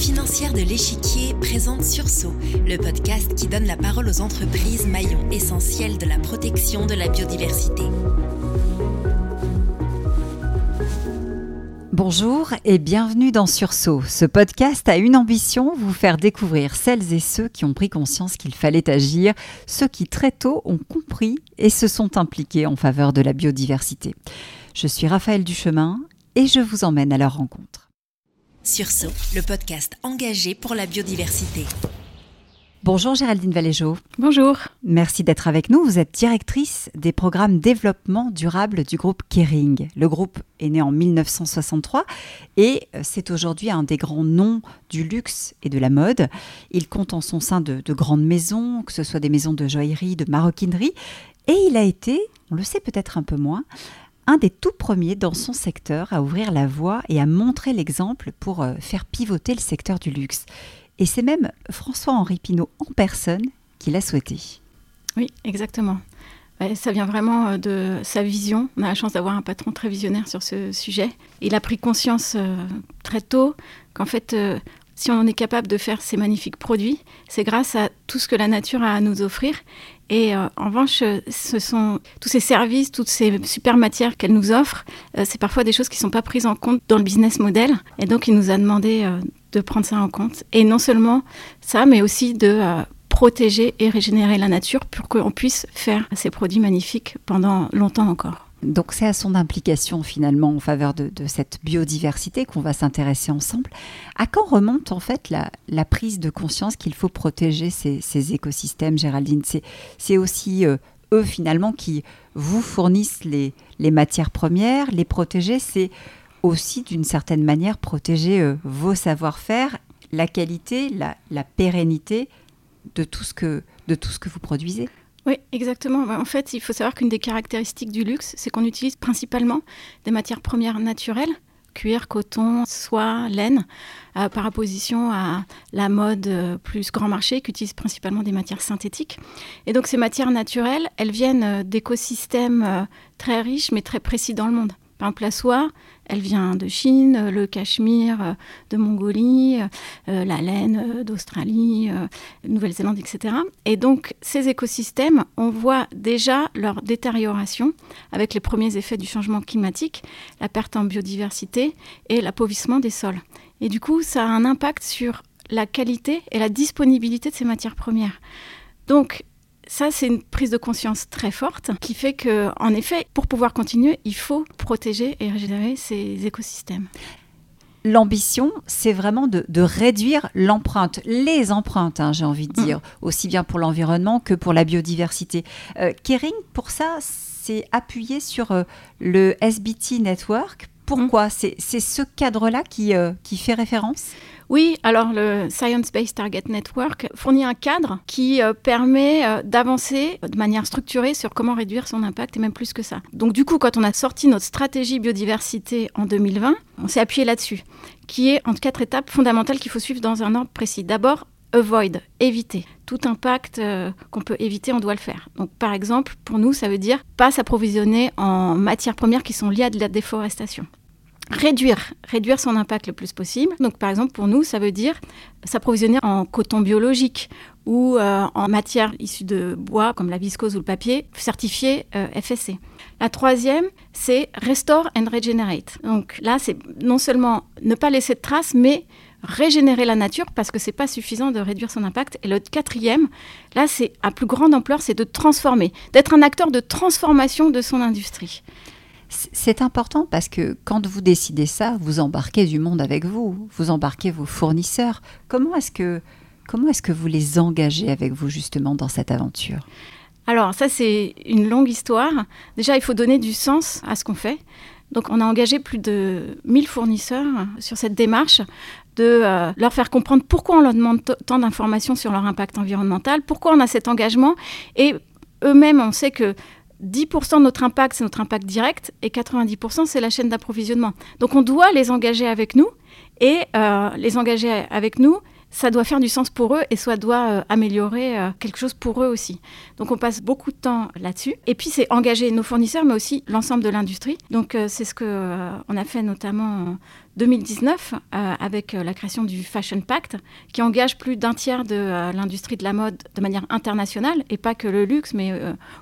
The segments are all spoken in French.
financière de l'échiquier présente Sursaut, le podcast qui donne la parole aux entreprises maillons essentiels de la protection de la biodiversité. Bonjour et bienvenue dans Sursaut. Ce podcast a une ambition, vous faire découvrir celles et ceux qui ont pris conscience qu'il fallait agir, ceux qui très tôt ont compris et se sont impliqués en faveur de la biodiversité. Je suis Raphaël Duchemin et je vous emmène à leur rencontre. Sursaut, le podcast engagé pour la biodiversité. Bonjour Géraldine Valéjo. Bonjour. Merci d'être avec nous. Vous êtes directrice des programmes développement durable du groupe Kering. Le groupe est né en 1963 et euh, c'est aujourd'hui un des grands noms du luxe et de la mode. Il compte en son sein de, de grandes maisons, que ce soit des maisons de joaillerie, de maroquinerie. Et il a été, on le sait peut-être un peu moins, un des tout premiers dans son secteur à ouvrir la voie et à montrer l'exemple pour euh, faire pivoter le secteur du luxe. Et c'est même François-Henri Pinault en personne qui l'a souhaité. Oui, exactement. Ça vient vraiment euh, de sa vision. On a la chance d'avoir un patron très visionnaire sur ce sujet. Il a pris conscience euh, très tôt qu'en fait, si on est capable de faire ces magnifiques produits, c'est grâce à tout ce que la nature a à nous offrir. Et en revanche, ce sont tous ces services, toutes ces super matières qu'elle nous offre, c'est parfois des choses qui ne sont pas prises en compte dans le business model. Et donc, il nous a demandé de prendre ça en compte. Et non seulement ça, mais aussi de euh, protéger et régénérer la nature pour qu'on puisse faire ces produits magnifiques pendant longtemps encore. Donc c'est à son implication finalement en faveur de, cette biodiversité qu'on va s'intéresser ensemble. À quand remonte en fait la, prise de conscience qu'il faut protéger ces, écosystèmes, Géraldine? C'est aussi euh, eux finalement qui vous fournissent les, matières premières, les protéger, c'est aussi d'une certaine manière protéger euh, vos savoir-faire, la qualité, la, pérennité de tout, ce que, de tout ce que vous produisez. Oui, exactement. En fait, il faut savoir qu'une des caractéristiques du luxe, c'est qu'on utilise principalement des matières premières naturelles, cuir, coton, soie, laine, euh, par opposition à la mode euh, plus grand marché qui utilise principalement des matières synthétiques. Et donc ces matières naturelles, elles viennent d'écosystèmes très riches mais très précis dans le monde. Exemple, la soie, elle vient de Chine, le cachemire euh, de Mongolie, euh, la laine euh, d'Australie, Nouvelle-Zélande, etc. Et donc, ces écosystèmes, on voit déjà leur détérioration avec les premiers effets du changement climatique, la perte en biodiversité et l'appauvrissement des sols. Et du coup, ça a un impact sur la qualité et la disponibilité de ces matières premières. Donc, ça, c'est une prise de conscience très forte qui fait que, en effet, pour pouvoir continuer, il faut protéger et régénérer ces écosystèmes. L'ambition, c'est vraiment de, réduire l'empreinte, les empreintes, hein, j'ai envie de dire, mm. aussi bien pour l'environnement que pour la biodiversité. Euh, Kering, pour ça, c'est appuyé sur euh, le SBT Network. Pourquoi? Mm. C'est ce cadre-là qui, euh, qui fait référence? Oui, alors le Science Based Target Network fournit un cadre qui euh, permet euh, d'avancer de manière structurée sur comment réduire son impact et même plus que ça. Donc du coup, quand on a sorti notre stratégie biodiversité en 2020, on s'est appuyé là-dessus, qui est en quatre étapes fondamentales qu'il faut suivre dans un ordre précis. D'abord, avoid, éviter. Tout impact euh, qu'on peut éviter, on doit le faire. Donc, par exemple, pour nous, ça veut dire pas s'approvisionner en matières premières qui sont liées à de la déforestation réduire, réduire son impact le plus possible. Donc, par exemple, pour nous, ça veut dire s'approvisionner en coton biologique ou euh, en matière issue de bois, comme la viscose ou le papier, certifié euh, FSC. La troisième, c'est restore and regenerate. Donc là, c'est non seulement ne pas laisser de traces, mais régénérer la nature parce que c'est pas suffisant de réduire son impact. Et le quatrième, là, c'est à plus grande ampleur, c'est de transformer, d'être un acteur de transformation de son industrie. C'est important parce que quand vous décidez ça, vous embarquez du monde avec vous, vous embarquez vos fournisseurs. Comment est-ce que, comment est-ce que vous les engagez avec vous justement dans cette aventure? Alors ça c'est une longue histoire. Déjà il faut donner du sens à ce qu'on fait. Donc on a engagé plus de 1000 fournisseurs sur cette démarche de euh, leur faire comprendre pourquoi on leur demande tant d'informations sur leur impact environnemental, pourquoi on a cet engagement et eux-mêmes on sait que 10% de notre impact, c'est notre impact direct, et 90%, c'est la chaîne d'approvisionnement. Donc on doit les engager avec nous, et euh, les engager avec nous, ça doit faire du sens pour eux et ça doit euh, améliorer euh, quelque chose pour eux aussi. Donc on passe beaucoup de temps là-dessus. Et puis c'est engager nos fournisseurs, mais aussi l'ensemble de l'industrie. Donc c'est ce que on a fait notamment 2019 euh, avec euh, la création du Fashion Pact qui engage plus d'un tiers de euh, l'industrie de la mode de manière internationale et pas que le luxe mais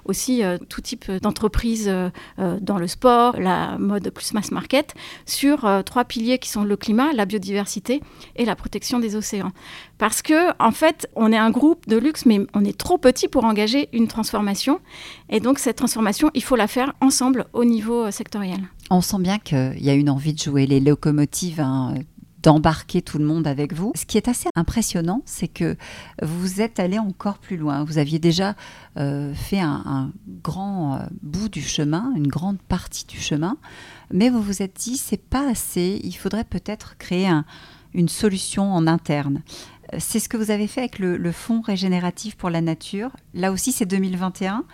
aussi tout type d'entreprises dans le sport, la mode plus mass market sur trois piliers qui sont le climat, la biodiversité et la protection des océans. Parce que en fait, on est un groupe de luxe mais on est trop petit pour engager une transformation et donc cette transformation, il faut la faire ensemble au niveau sectoriel. On sent bien qu'il y a une envie de jouer les locomotives. Hein, d'embarquer tout le monde avec vous. Ce qui est assez impressionnant, c'est que vous êtes allé encore plus loin. Vous aviez déjà euh, fait un, grand euh, bout du chemin, une grande partie du chemin, mais vous vous êtes dit c'est pas assez. Il faudrait peut-être créer une solution en interne. C'est ce que vous avez fait avec le, Fonds régénératif pour la nature. Là aussi, c'est 2021.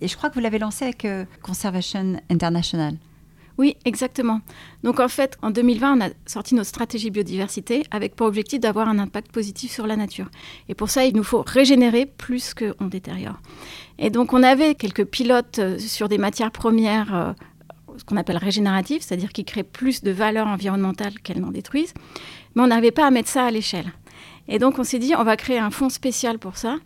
Et je crois que vous l'avez lancé avec euh, Conservation International. Oui, exactement. Donc en fait, en 2020, on a sorti notre stratégie biodiversité avec pour objectif d'avoir un impact positif sur la nature. Et pour ça, il nous faut régénérer plus qu'on détériore. Et donc on avait quelques pilotes euh, sur des matières premières euh, ce qu'on appelle régénératives, c'est-à-dire qui créent plus de valeur environnementale qu'elles n'en détruisent, mais on n'arrivait pas à mettre ça à l'échelle. Et donc on s'est dit, on va créer un fonds spécial pour ça,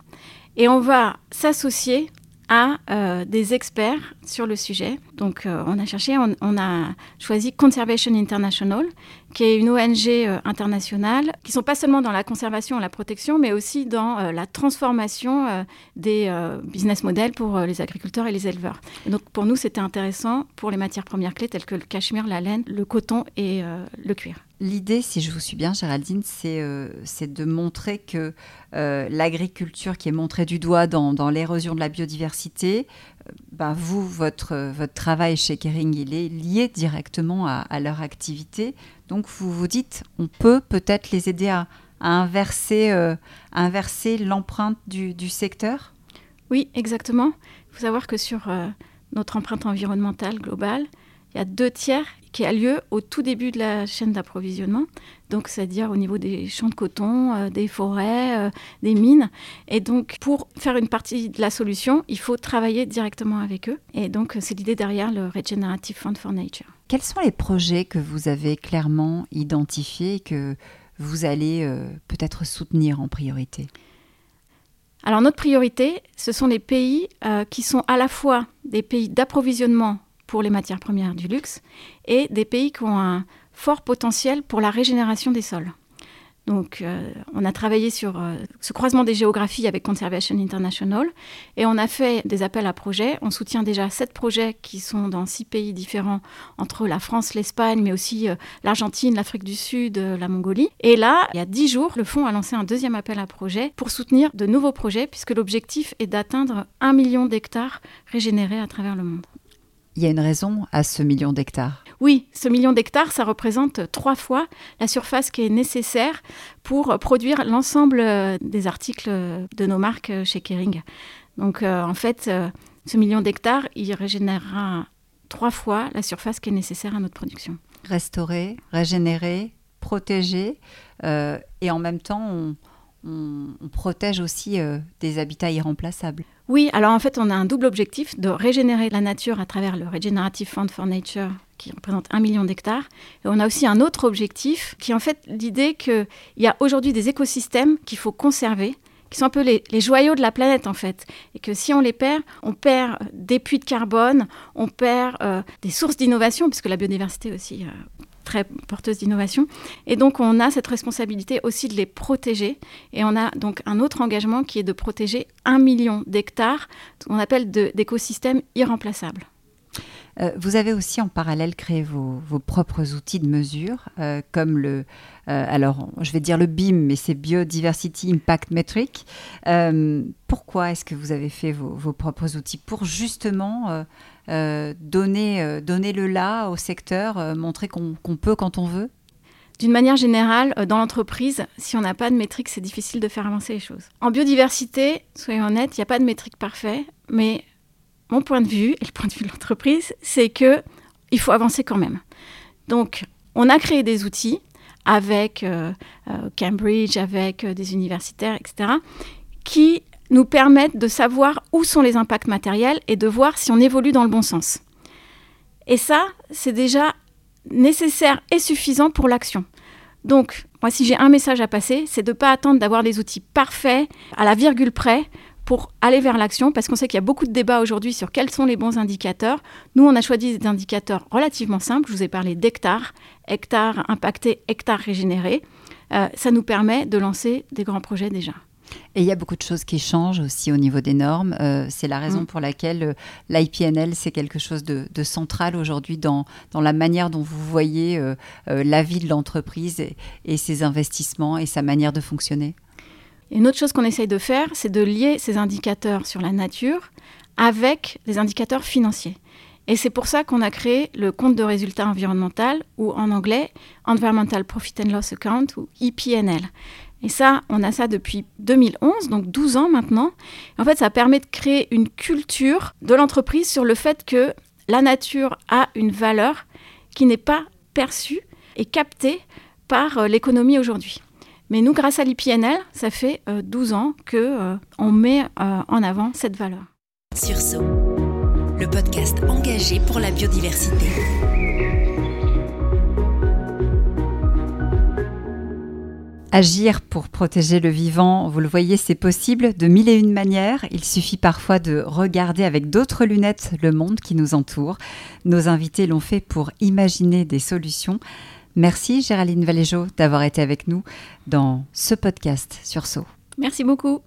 et on va s'associer à euh, des experts sur le sujet. Donc, euh, on a cherché, on, a choisi Conservation International, qui est une ONG euh, internationale, qui sont pas seulement dans la conservation et la protection, mais aussi dans la transformation des business models pour les agriculteurs et les éleveurs. donc, pour nous, c'était intéressant pour les matières premières clés telles que le cachemire, la laine, le coton et le cuir. L'idée, si je vous suis bien, Géraldine, c'est de montrer que l'agriculture qui est montrée du doigt dans, l'érosion de la biodiversité, ben vous, votre, travail chez Kering, il est lié directement à, leur activité. Donc vous vous dites, on peut peut-être les aider à, inverser, euh, l'empreinte du, du, secteur? Oui, exactement. Il faut savoir que sur euh, notre empreinte environnementale globale, il y a deux tiers qui a lieu au tout début de la chaîne d'approvisionnement, donc c'est-à-dire au niveau des champs de coton, euh, des forêts, euh, des mines. Et donc pour faire une partie de la solution, il faut travailler directement avec eux. Et donc c'est l'idée derrière le Regenerative Fund for Nature. Quels sont les projets que vous avez clairement identifiés et que vous allez euh, peut-être soutenir en priorité? Alors notre priorité, ce sont les pays qui sont à la fois des pays d'approvisionnement pour les matières premières du luxe et des pays qui ont un fort potentiel pour la régénération des sols. Donc, euh, on a travaillé sur euh, ce croisement des géographies avec Conservation International et on a fait des appels à projets. On soutient déjà sept projets qui sont dans six pays différents, entre la France, l'Espagne, mais aussi euh, l'Argentine, l'Afrique du Sud, la Mongolie. Et là, il y a dix jours, le fonds a lancé un deuxième appel à projets pour soutenir de nouveaux projets, puisque l'objectif est d'atteindre un million d'hectares régénérés à travers le monde. Il y a une raison à ce million d'hectares. Oui, ce million d'hectares, ça représente trois fois la surface qui est nécessaire pour produire l'ensemble euh, des articles de nos marques chez Kering. Donc euh, en fait, euh, ce million d'hectares, il régénérera trois fois la surface qui est nécessaire à notre production. Restaurer, régénérer, protéger, et en même temps, on, on, protège aussi euh, des habitats irremplaçables. Oui, alors en fait, on a un double objectif de régénérer la nature à travers le Regenerative Fund for Nature qui représente un million d'hectares. Et on a aussi un autre objectif qui est en fait l'idée qu'il y a aujourd'hui des écosystèmes qu'il faut conserver, qui sont un peu les, joyaux de la planète en fait. Et que si on les perd, on perd des puits de carbone, on perd euh, des sources d'innovation, puisque la biodiversité aussi euh, très porteuse d'innovation. Et donc, on a cette responsabilité aussi de les protéger. Et on a donc un autre engagement qui est de protéger un million d'hectares, qu'on appelle d'écosystèmes irremplaçables. Euh, vous avez aussi en parallèle créé vos, propres outils de mesure, euh, comme le, euh, alors je vais dire le BIM, mais c'est Biodiversity Impact Metric. pourquoi est-ce que vous avez fait vos, propres outils Pour justement donner, euh, donner le là au secteur, euh, montrer qu'on peut quand on veut d'une manière générale, dans l'entreprise, si on n'a pas de métrique, c'est difficile de faire avancer les choses. En biodiversité, soyons honnêtes, il n'y a pas de métrique parfait, mais mon point de vue, et le point de vue de l'entreprise, c'est que il faut avancer quand même. Donc, on a créé des outils avec Cambridge, avec des universitaires, etc., qui nous permettent de savoir où sont les impacts matériels et de voir si on évolue dans le bon sens. Et ça, c'est déjà nécessaire et suffisant pour l'action. Donc, moi, si j'ai un message à passer, c'est de ne pas attendre d'avoir des outils parfaits, à la virgule près, pour aller vers l'action, parce qu'on sait qu'il y a beaucoup de débats aujourd'hui sur quels sont les bons indicateurs. Nous, on a choisi des indicateurs relativement simples. Je vous ai parlé d'hectares, hectares impactés, hectares régénérés. Euh, ça nous permet de lancer des grands projets déjà. Et il y a beaucoup de choses qui changent aussi au niveau des normes. Euh, c'est la raison mm. pour laquelle euh, l'IPNL, c'est quelque chose de, central aujourd'hui dans, dans la manière dont vous voyez euh, la vie de l'entreprise et, ses investissements et sa manière de fonctionner. une autre chose qu'on essaye de faire, c'est de lier ces indicateurs sur la nature avec des indicateurs financiers. Et c'est pour ça qu'on a créé le compte de résultat environnemental, ou en anglais, Environmental Profit and Loss Account, ou IPNL. Et ça, on a ça depuis 2011, donc 12 ans maintenant. en fait, ça permet de créer une culture de l'entreprise sur le fait que la nature a une valeur qui n'est pas perçue et captée par euh, l'économie aujourd'hui. Mais nous, grâce à l'IPNL, ça fait 12 euh, ans qu'on euh, on met en avant cette valeur. Sursaut, le podcast engagé pour la biodiversité. Agir pour protéger le vivant, vous le voyez, c'est possible de mille et une manières. Il suffit parfois de regarder avec d'autres lunettes le monde qui nous entoure. Nos invités l'ont fait pour imaginer des solutions. Merci Géraldine Valéjo d'avoir été avec nous dans ce podcast sur Sceaux. Merci beaucoup.